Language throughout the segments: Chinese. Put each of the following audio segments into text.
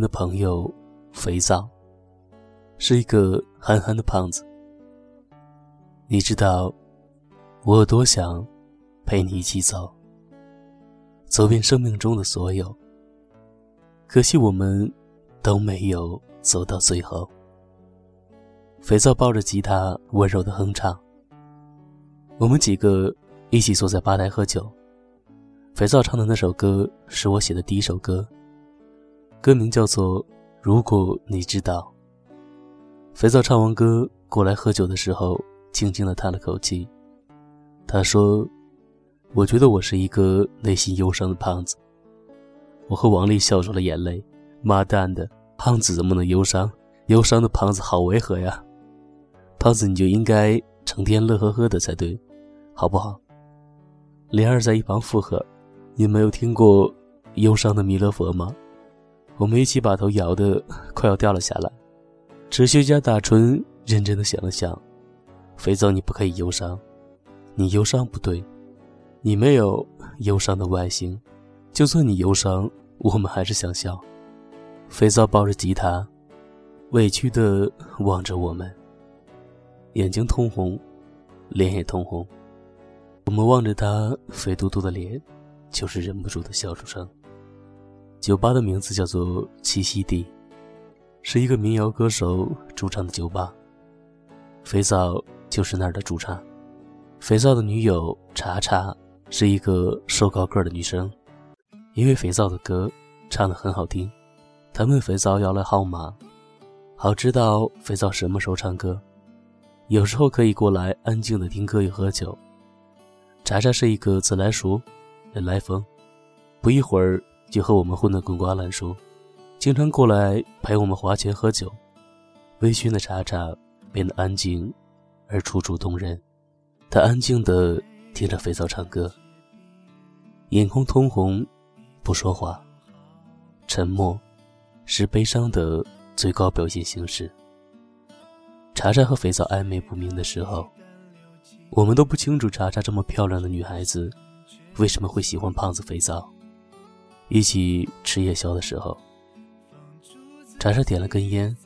的朋友肥皂是一个憨憨的胖子。你知道我有多想陪你一起走，走遍生命中的所有。可惜我们都没有走到最后。肥皂抱着吉他，温柔的哼唱。我们几个一起坐在吧台喝酒。肥皂唱的那首歌是我写的第一首歌，歌名叫做《如果你知道》。肥皂唱完歌过来喝酒的时候，轻轻的叹了口气。他说：“我觉得我是一个内心忧伤的胖子。”我和王丽笑出了眼泪。妈蛋的，胖子怎么能忧伤？忧伤的胖子好违和呀！胖子你就应该成天乐呵呵的才对。好不好？莲儿在一旁附和：“你没有听过忧伤的弥勒佛吗？”我们一起把头摇得快要掉了下来。哲学家大春认真的想了想：“肥皂，你不可以忧伤，你忧伤不对，你没有忧伤的外形。就算你忧伤，我们还是想笑。”肥皂抱着吉他，委屈的望着我们，眼睛通红，脸也通红。我们望着他肥嘟嘟的脸，就是忍不住的笑出声。酒吧的名字叫做栖息地，是一个民谣歌手主唱的酒吧。肥皂就是那儿的主唱。肥皂的女友查查是一个瘦高个的女生，因为肥皂的歌唱得很好听，她问肥皂要了号码，好知道肥皂什么时候唱歌，有时候可以过来安静的听歌与喝酒。查查是一个自来熟，人来疯，不一会儿就和我们混得滚瓜烂熟，经常过来陪我们花钱喝酒。微醺的茶茶变得安静而楚楚动人，他安静地听着肥皂唱歌，眼眶通红，不说话。沉默是悲伤的最高表现形式。查查和肥皂暧昧不明的时候。我们都不清楚查查这么漂亮的女孩子，为什么会喜欢胖子肥皂。一起吃夜宵的时候，茶茶点了根烟，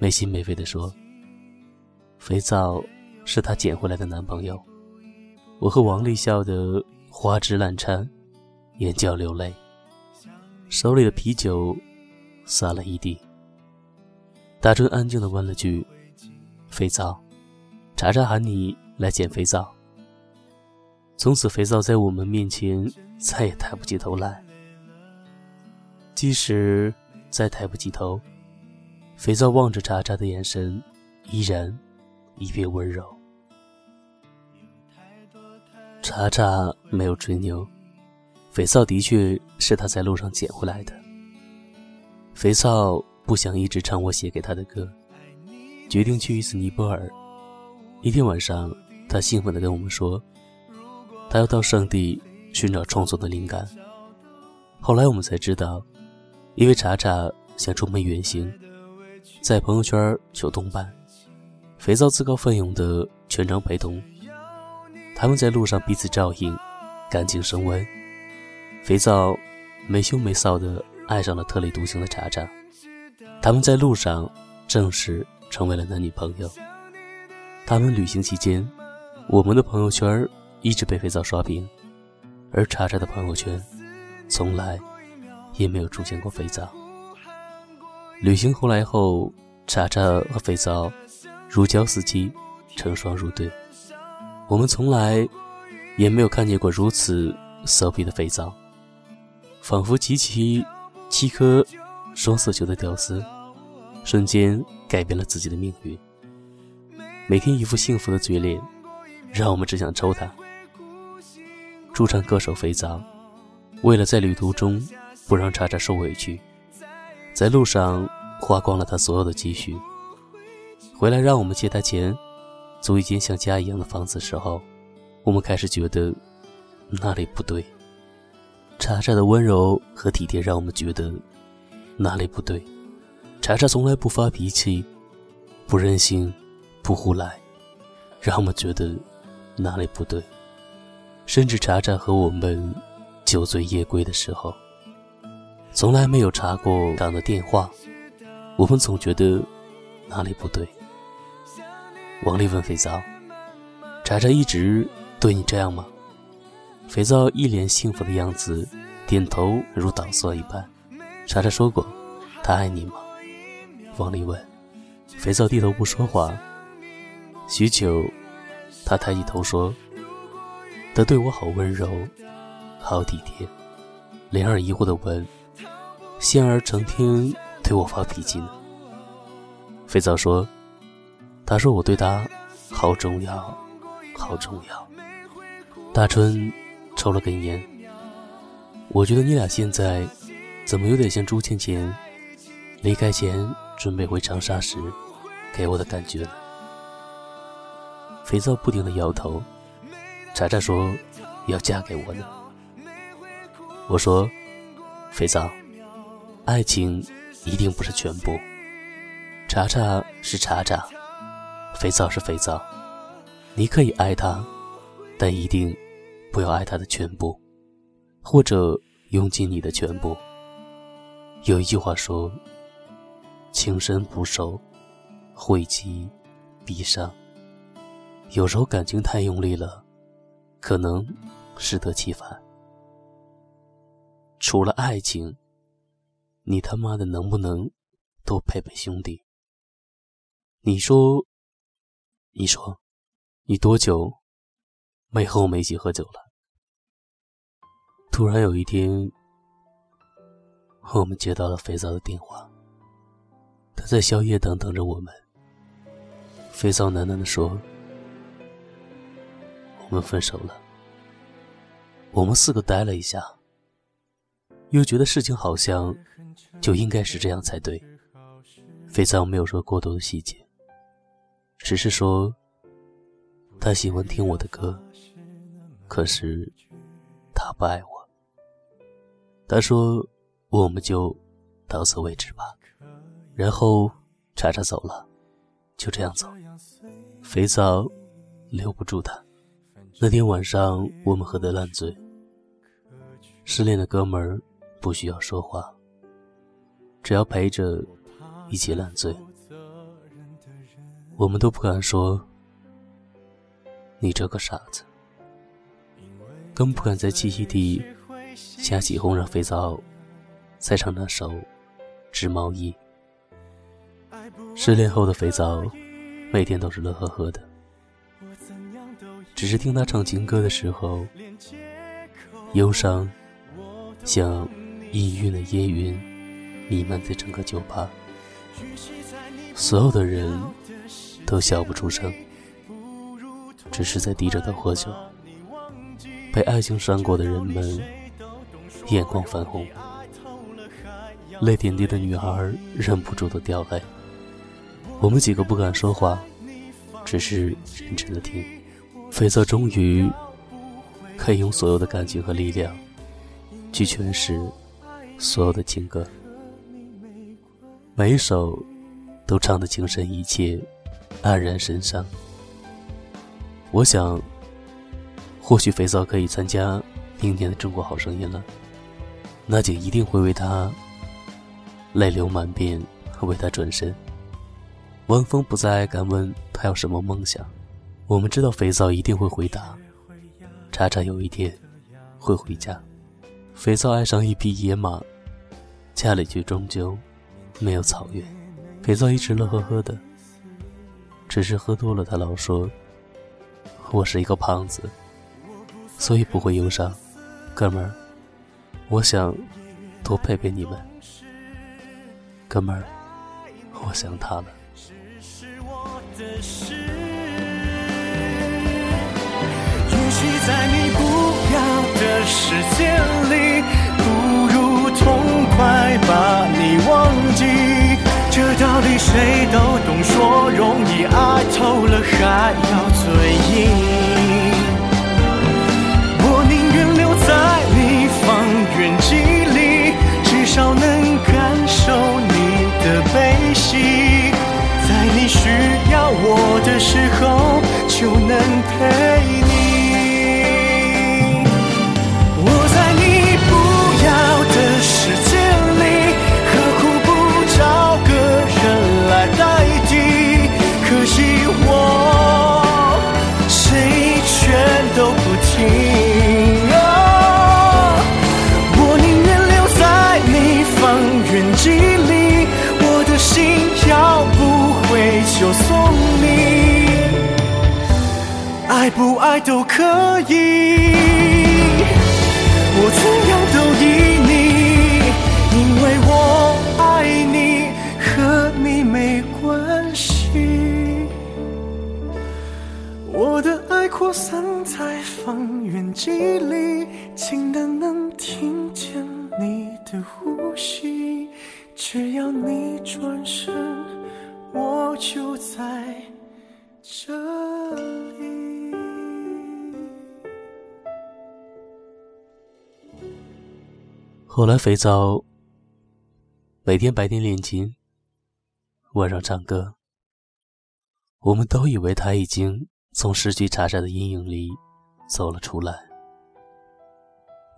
没心没肺地说：“肥皂是她捡回来的男朋友。”我和王丽笑得花枝乱颤，眼角流泪，手里的啤酒洒了一地。大春安静地问了句：“肥皂，查查喊你？”来捡肥皂。从此，肥皂在我们面前再也抬不起头来。即使再抬不起头，肥皂望着查查的眼神依然一片温柔。查查没有吹牛，肥皂的确是他在路上捡回来的。肥皂不想一直唱我写给他的歌，决定去一次尼泊尔。一天晚上。他兴奋地跟我们说，他要到圣地寻找创作的灵感。后来我们才知道，因为查查想出门远行，在朋友圈求同伴，肥皂自告奋勇的全程陪同。他们在路上彼此照应，感情升温。肥皂没羞没臊的爱上了特立独行的查查，他们在路上正式成为了男女朋友。他们旅行期间。我们的朋友圈一直被肥皂刷屏，而查查的朋友圈从来也没有出现过肥皂。旅行回来后，查查和肥皂如胶似漆，成双入对。我们从来也没有看见过如此骚逼的肥皂，仿佛集齐七颗双色球的屌丝，瞬间改变了自己的命运。每天一副幸福的嘴脸。让我们只想抽他。驻唱歌手肥皂，为了在旅途中不让查查受委屈，在路上花光了他所有的积蓄。回来让我们借他钱，租一间像家一样的房子时候，我们开始觉得哪里不对。查查的温柔和体贴让我们觉得哪里不对。查查从来不发脾气，不任性，不胡来，让我们觉得。哪里不对？甚至查查和我们酒醉夜归的时候，从来没有查过港的电话，我们总觉得哪里不对。王丽问肥皂：“查查一直对你这样吗？”肥皂一脸幸福的样子，点头如捣蒜一般。查查说过：“他爱你吗？”王丽问。肥皂低头不说话。许久，他抬起头说：“他对我好温柔，好体贴。”莲儿疑惑地问：“仙儿成天对我发脾气呢？”肥皂说：“他说我对他好重要，好重要。”大春抽了根烟。我觉得你俩现在怎么有点像朱倩倩离开前准备回长沙时给我的感觉呢？肥皂不停的摇头。查查说要嫁给我呢。我说：“肥皂，爱情一定不是全部。查查是查查，肥皂是肥皂。你可以爱他，但一定不要爱他的全部，或者用尽你的全部。”有一句话说：“情深不寿，惠及必伤。”有时候感情太用力了，可能适得其反。除了爱情，你他妈的能不能多陪陪兄弟？你说，你说，你多久没和我们一起喝酒了？突然有一天，我们接到了肥皂的电话，他在宵夜档等着我们。肥皂喃喃的说：“我们分手了。”我们四个呆了一下。又觉得事情好像就应该是这样才对。肥皂没有说过多的细节，只是说他喜欢听我的歌，可是他不爱我。他说我们就到此为止吧，然后查查走了，就这样走。肥皂留不住他。那天晚上我们喝得烂醉，失恋的哥们儿。不需要说话，只要陪着一起烂醉。我们都不敢说你这个傻子，更不敢在栖息地下起哄让肥皂再唱那首《织毛衣》。失恋后的肥皂每天都是乐呵呵的，只是听他唱情歌的时候，忧伤像。氤氲的烟云弥漫在整个酒吧，所有的人都笑不出声，只是在低着头喝酒。被爱情伤过的人们眼眶泛红，泪点低的女孩忍不住的掉泪。我们几个不敢说话，只是认真的听。肥皂终于可以用所有的感情和力量去诠释。所有的情歌，每一首都唱得情深意切，黯然神伤。我想，或许肥皂可以参加明年的《中国好声音》了，那就一定会为他泪流满面，为他转身。汪峰不再敢问他有什么梦想，我们知道肥皂一定会回答：查查有一天会回家。肥皂爱上一匹野马，家里却终究没有草原。肥皂一直乐呵呵的，只是喝多了，他老说我是一个胖子，所以不会忧伤。哥们儿，我想多陪陪你们。哥们儿，我想他了。也许在你时间里，不如痛。快把你忘记，这道理谁都懂，说容易，爱透了还要嘴硬。停。我宁愿留在你方圆几里，我的心要不回就送你，爱不爱都可以，扩散在方圆几里，近的能听见你的呼吸。只要你转身，我就在这里。后来，肥皂每天白天练琴，晚上唱歌。我们都以为他已经从失去查查的阴影里走了出来。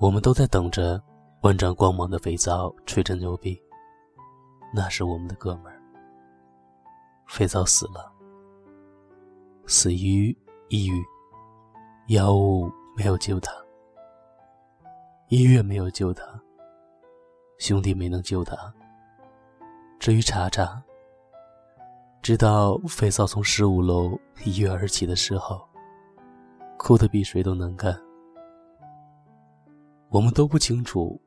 我们都在等着万丈光芒的肥皂吹着牛逼。那是我们的哥们儿。肥皂死了，死于抑郁，药物没有救他，医院没有救他，兄弟没能救他。至于查查，直到肥皂从十五楼一跃而起的时候，哭得比谁都能干。我们都不清楚，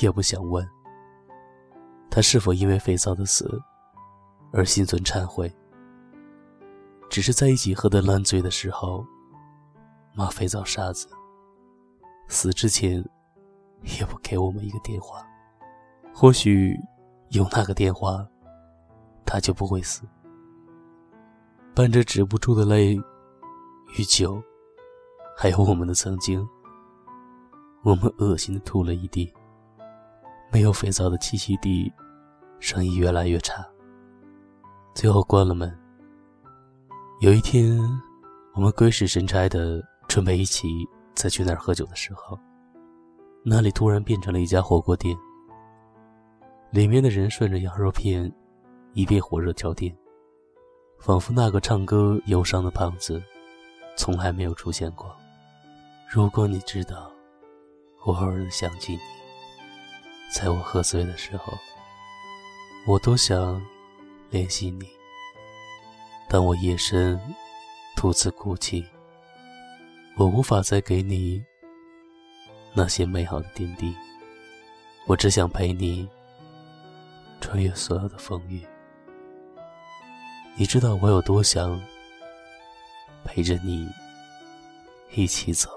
也不想问。他是否因为肥皂的死而心存忏悔？只是在一起喝得烂醉的时候，骂肥皂傻子。死之前也不给我们一个电话，或许有那个电话，他就不会死。伴着止不住的泪与酒，还有我们的曾经，我们恶心的吐了一地。没有肥皂的栖息地。生意越来越差，最后关了门。有一天，我们鬼使神差的准备一起再去那儿喝酒的时候，那里突然变成了一家火锅店。里面的人顺着羊肉片，一边火热交店，仿佛那个唱歌忧伤的胖子，从来没有出现过。如果你知道，我偶尔想起你，在我喝醉的时候。我多想联系你，当我夜深独自哭泣，我无法再给你那些美好的点滴。我只想陪你穿越所有的风雨。你知道我有多想陪着你一起走，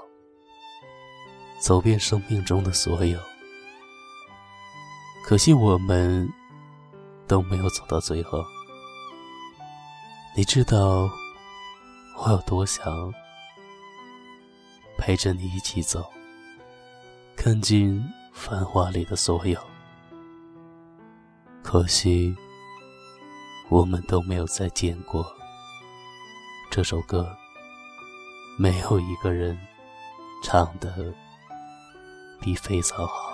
走遍生命中的所有。可惜我们。都没有走到最后。你知道我有多想陪着你一起走，看尽繁华里的所有。可惜我们都没有再见过。这首歌没有一个人唱的比飞草好。